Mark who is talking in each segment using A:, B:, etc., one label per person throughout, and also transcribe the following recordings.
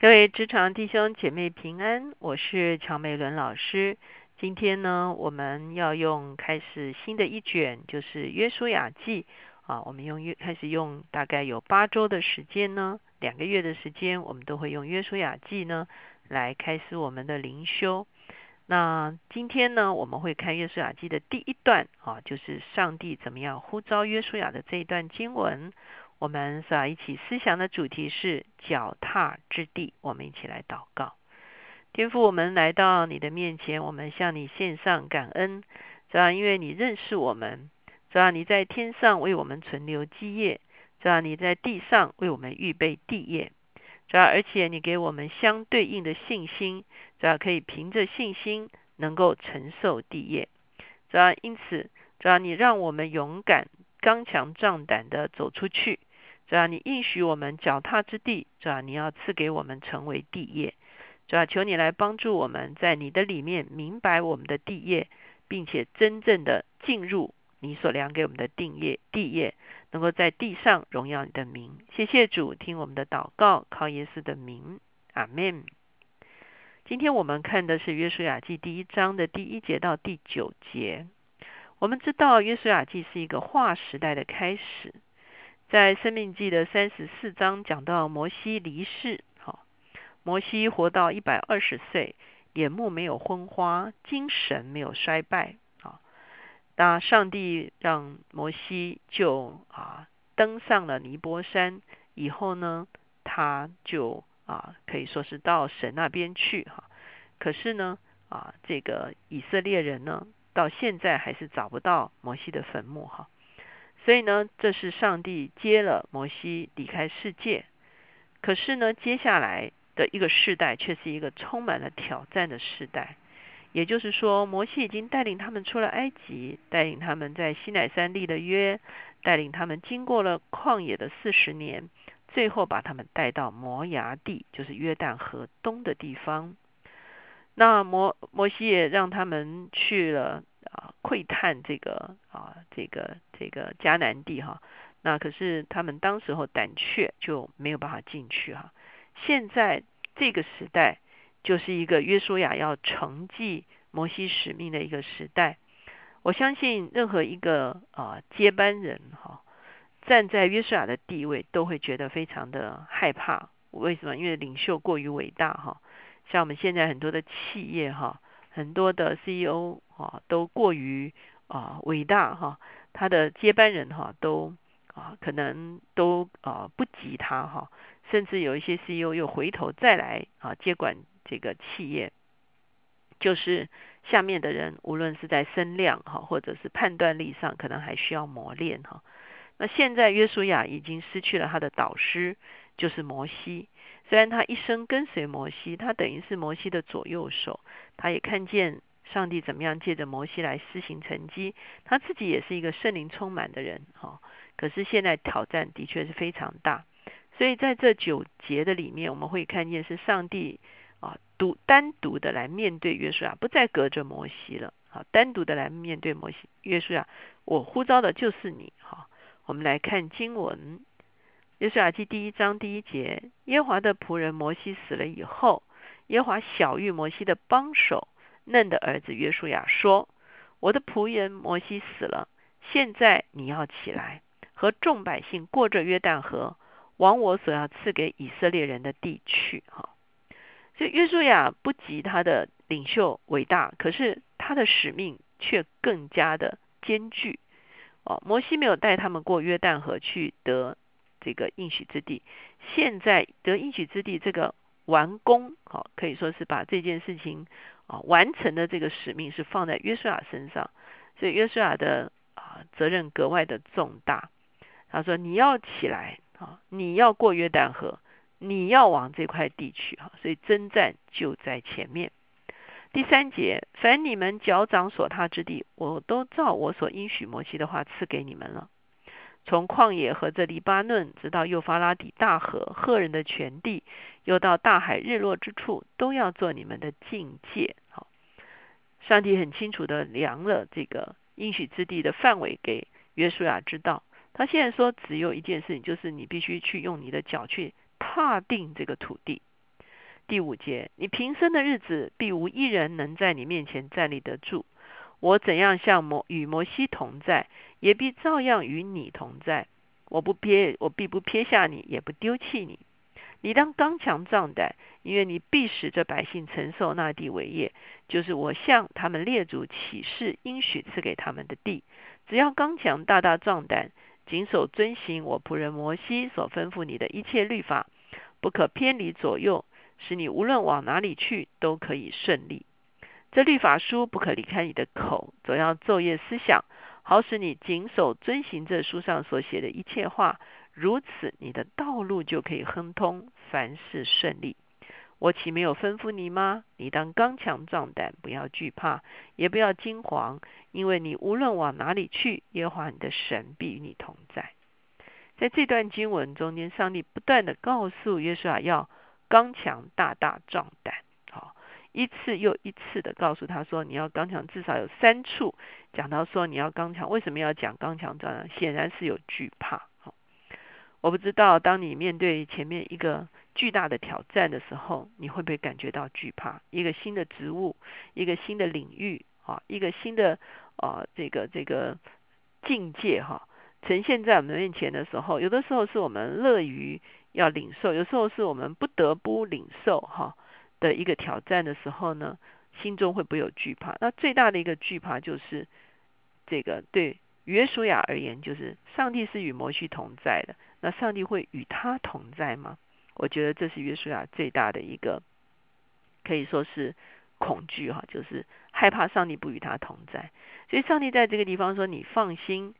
A: 各位职场弟兄姐妹平安，我是乔美伦老师。今天呢，我们要用开始新的一卷，就是约书亚记啊。我们用约开始用大概有八周的时间呢，两个月的时间，我们都会用约书亚记呢来开始我们的灵修。那今天呢，我们会看约书亚记的第一段啊，就是上帝怎么样呼召约书亚的这一段经文。我们是要一起思想的主题是脚踏之地。我们一起来祷告，天父，我们来到你的面前，我们向你献上感恩，主要因为你认识我们，主要你在天上为我们存留基业，主要你在地上为我们预备地业，主要而且你给我们相对应的信心，主要可以凭着信心能够承受地业，主要因此，主要你让我们勇敢、刚强、壮胆的走出去。主要你应许我们脚踏之地，主要你要赐给我们成为地业，主要求你来帮助我们在你的里面明白我们的地业，并且真正的进入你所量给我们的定业地业，能够在地上荣耀你的名。谢谢主，听我们的祷告，靠耶稣的名，阿门。今天我们看的是约书亚记第一章的第一节到第九节。我们知道约书亚记是一个划时代的开始。在生命记的三十四章讲到摩西离世，好，摩西活到一百二十岁，眼目没有昏花，精神没有衰败，啊，那上帝让摩西就啊登上了尼波山以后呢，他就啊可以说是到神那边去哈，可是呢啊这个以色列人呢到现在还是找不到摩西的坟墓哈。所以呢，这是上帝接了摩西离开世界。可是呢，接下来的一个世代却是一个充满了挑战的时代。也就是说，摩西已经带领他们出了埃及，带领他们在西乃山立的约，带领他们经过了旷野的四十年，最后把他们带到摩崖地，就是约旦河东的地方。那摩摩西也让他们去了。窥探这个啊，这个这个迦南地哈，那可是他们当时候胆怯，就没有办法进去哈。现在这个时代，就是一个约书亚要承继摩西使命的一个时代。我相信任何一个啊接班人哈，站在约书亚的地位，都会觉得非常的害怕。为什么？因为领袖过于伟大哈，像我们现在很多的企业哈。很多的 CEO 啊都过于啊伟大哈，他的接班人哈都啊可能都啊不及他哈，甚至有一些 CEO 又回头再来啊接管这个企业，就是下面的人无论是在声量哈或者是判断力上，可能还需要磨练哈。那现在约书亚已经失去了他的导师，就是摩西。虽然他一生跟随摩西，他等于是摩西的左右手，他也看见上帝怎么样借着摩西来施行成绩。他自己也是一个圣灵充满的人，哈。可是现在挑战的确是非常大，所以在这九节的里面，我们会看见是上帝啊独单独的来面对约书亚，不再隔着摩西了，好，单独的来面对摩西约书亚，我呼召的就是你，哈。我们来看经文。约书亚记第一章第一节，耶华的仆人摩西死了以后，耶华小玉摩西的帮手嫩的儿子约书亚说：“我的仆人摩西死了，现在你要起来，和众百姓过着约旦河，往我所要赐给以色列人的地去。”哈，所以约书亚不及他的领袖伟大，可是他的使命却更加的艰巨。哦，摩西没有带他们过约旦河去得。这个应许之地，现在得应许之地这个完工，好可以说是把这件事情啊完成的这个使命是放在约书亚身上，所以约书亚的啊责任格外的重大。他说：“你要起来啊，你要过约旦河，你要往这块地去哈。”所以征战就在前面。第三节，凡你们脚掌所踏之地，我都照我所应许摩西的话赐给你们了。从旷野和这黎巴嫩，直到幼发拉底大河、赫人的全地，又到大海日落之处，都要做你们的境界。好，上帝很清楚的量了这个应许之地的范围给约书亚知道。他现在说，只有一件事情，就是你必须去用你的脚去踏定这个土地。第五节，你平生的日子，必无一人能在你面前站立得住。我怎样像摩与摩西同在，也必照样与你同在。我不撇，我必不撇下你，也不丢弃你。你当刚强壮胆，因为你必使这百姓承受那地为业，就是我向他们列祖起誓应许赐给他们的地。只要刚强大大壮胆，谨守遵行我仆人摩西所吩咐你的一切律法，不可偏离左右，使你无论往哪里去都可以顺利。这律法书不可离开你的口，总要昼夜思想，好使你谨守遵行这书上所写的一切话。如此，你的道路就可以亨通，凡事顺利。我岂没有吩咐你吗？你当刚强壮胆，不要惧怕，也不要惊惶，因为你无论往哪里去，耶和华你的神必与你同在。在这段经文中间，上帝不断的告诉约书亚要刚强大大壮胆，一次又一次的告诉他说，你要刚强，至少有三处讲到说你要刚强。为什么要讲刚强壮胆？显然是有惧怕。我不知道，当你面对前面一个巨大的挑战的时候，你会不会感觉到惧怕？一个新的职务，一个新的领域，啊，一个新的啊，这个这个境界哈，呈现在我们面前的时候，有的时候是我们乐于要领受，有时候是我们不得不领受哈的一个挑战的时候呢，心中会不会有惧怕？那最大的一个惧怕就是这个对约书亚而言，就是上帝是与摩西同在的。那上帝会与他同在吗？我觉得这是约书亚最大的一个，可以说是恐惧哈，就是害怕上帝不与他同在。所以上帝在这个地方说：“你放心，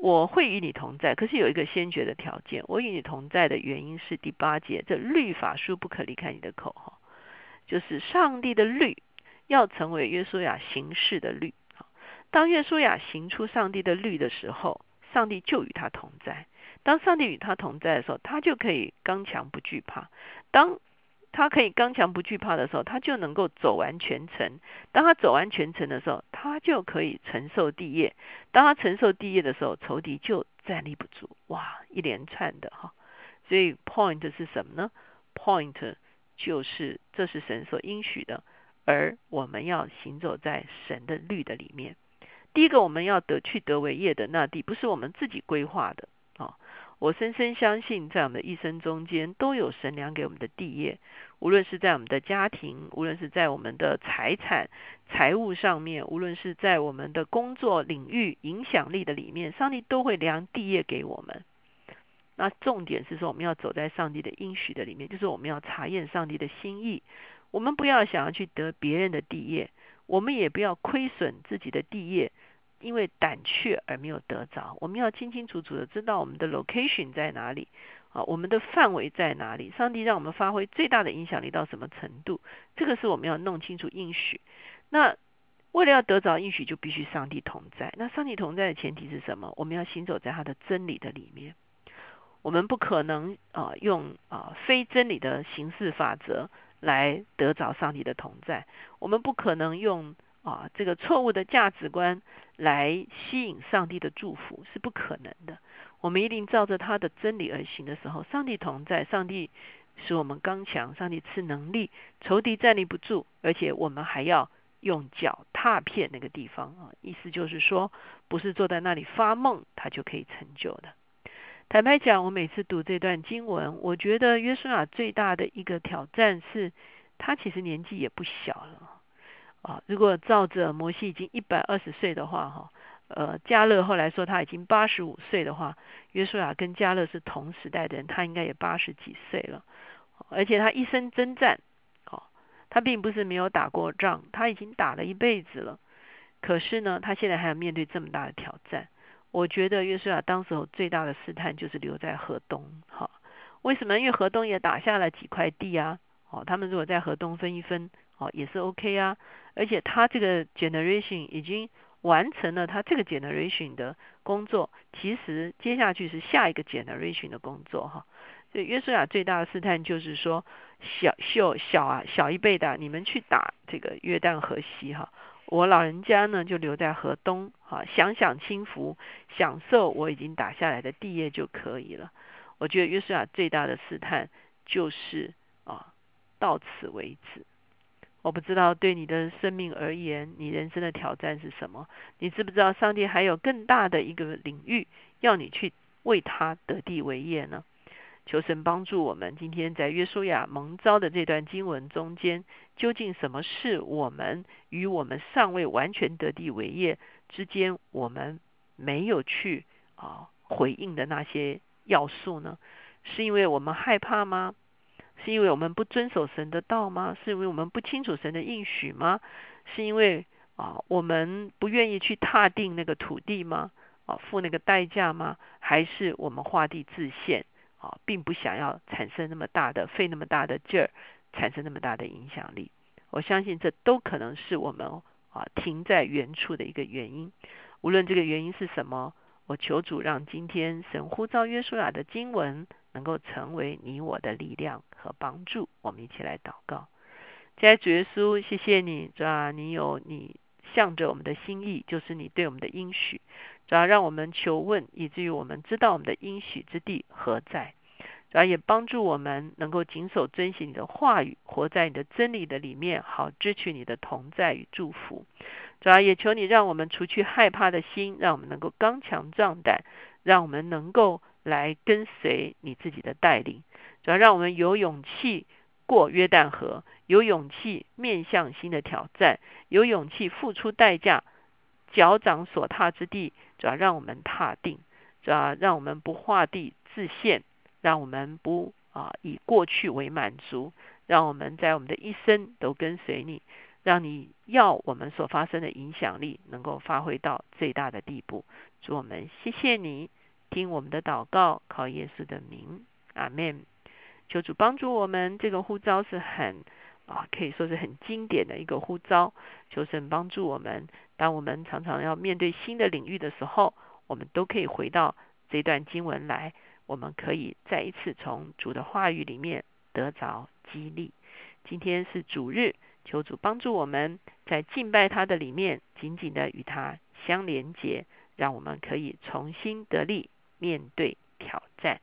A: 我会与你同在。可是有一个先决的条件，我与你同在的原因是第八节，这律法书不可离开你的口哈，就是上帝的律要成为约书亚行事的律。当约书亚行出上帝的律的时候，上帝就与他同在。”当上帝与他同在的时候，他就可以刚强不惧怕。当他可以刚强不惧怕的时候，他就能够走完全程。当他走完全程的时候，他就可以承受地业。当他承受地业的时候，仇敌就站立不住。哇，一连串的哈。所以 point 是什么呢？point 就是这是神所应许的，而我们要行走在神的律的里面。第一个，我们要得去得为业的那地，不是我们自己规划的。我深深相信，在我们的一生中间，都有神量给我们的地业。无论是在我们的家庭，无论是在我们的财产、财务上面，无论是在我们的工作领域、影响力的里面，上帝都会量地业给我们。那重点是说，我们要走在上帝的应许的里面，就是我们要查验上帝的心意。我们不要想要去得别人的地业，我们也不要亏损自己的地业。因为胆怯而没有得着，我们要清清楚楚的知道我们的 location 在哪里啊，我们的范围在哪里？上帝让我们发挥最大的影响力到什么程度？这个是我们要弄清楚应许。那为了要得着应许，就必须上帝同在。那上帝同在的前提是什么？我们要行走在他的真理的里面。我们不可能啊用啊非真理的形式法则来得着上帝的同在。我们不可能用。啊，这个错误的价值观来吸引上帝的祝福是不可能的。我们一定照着他的真理而行的时候，上帝同在，上帝使我们刚强，上帝赐能力，仇敌站立不住，而且我们还要用脚踏遍那个地方啊。意思就是说，不是坐在那里发梦，他就可以成就的。坦白讲，我每次读这段经文，我觉得约书亚最大的一个挑战是，他其实年纪也不小了。啊，如果照着摩西已经一百二十岁的话，哈，呃，加勒后来说他已经八十五岁的话，约书亚跟加勒是同时代的人，他应该也八十几岁了，而且他一生征战，哦，他并不是没有打过仗，他已经打了一辈子了，可是呢，他现在还要面对这么大的挑战。我觉得约书亚当时候最大的试探就是留在河东，哈，为什么？因为河东也打下了几块地啊，哦，他们如果在河东分一分。哦，也是 OK 啊，而且他这个 generation 已经完成了他这个 generation 的工作，其实接下去是下一个 generation 的工作哈。所以约书亚最大的试探就是说，小秀小啊小一辈的，你们去打这个约旦河西哈，我老人家呢就留在河东哈，享享清福，享受我已经打下来的地业就可以了。我觉得约书亚最大的试探就是啊。到此为止。我不知道对你的生命而言，你人生的挑战是什么？你知不知道上帝还有更大的一个领域要你去为他得地为业呢？求神帮助我们，今天在约书亚蒙召的这段经文中间，究竟什么是我们与我们尚未完全得地为业之间，我们没有去啊回应的那些要素呢？是因为我们害怕吗？是因为我们不遵守神的道吗？是因为我们不清楚神的应许吗？是因为啊我们不愿意去踏定那个土地吗？啊付那个代价吗？还是我们画地自限啊，并不想要产生那么大的费那么大的劲儿，产生那么大的影响力？我相信这都可能是我们啊停在原处的一个原因。无论这个原因是什么，我求主让今天神呼召约书亚的经文。能够成为你我的力量和帮助，我们一起来祷告。在主耶稣，谢谢你，主啊，你有你向着我们的心意，就是你对我们的应许，主要让我们求问，以至于我们知道我们的应许之地何在。主要也帮助我们能够谨守遵行你的话语，活在你的真理的里面，好支取你的同在与祝福。主要也求你让我们除去害怕的心，让我们能够刚强壮胆，让我们能够。来跟随你自己的带领，主要让我们有勇气过约旦河，有勇气面向新的挑战，有勇气付出代价，脚掌所踏之地，主要让我们踏定，主要让我们不画地自限，让我们不啊以过去为满足，让我们在我们的一生都跟随你，让你要我们所发生的影响力能够发挥到最大的地步。主我们谢谢你。听我们的祷告，靠耶稣的名，阿门。求主帮助我们，这个呼召是很啊，可以说是很经典的一个呼召。求神帮助我们，当我们常常要面对新的领域的时候，我们都可以回到这段经文来，我们可以再一次从主的话语里面得着激励。今天是主日，求主帮助我们在敬拜他的里面，紧紧的与他相连接，让我们可以重新得力。面对挑战。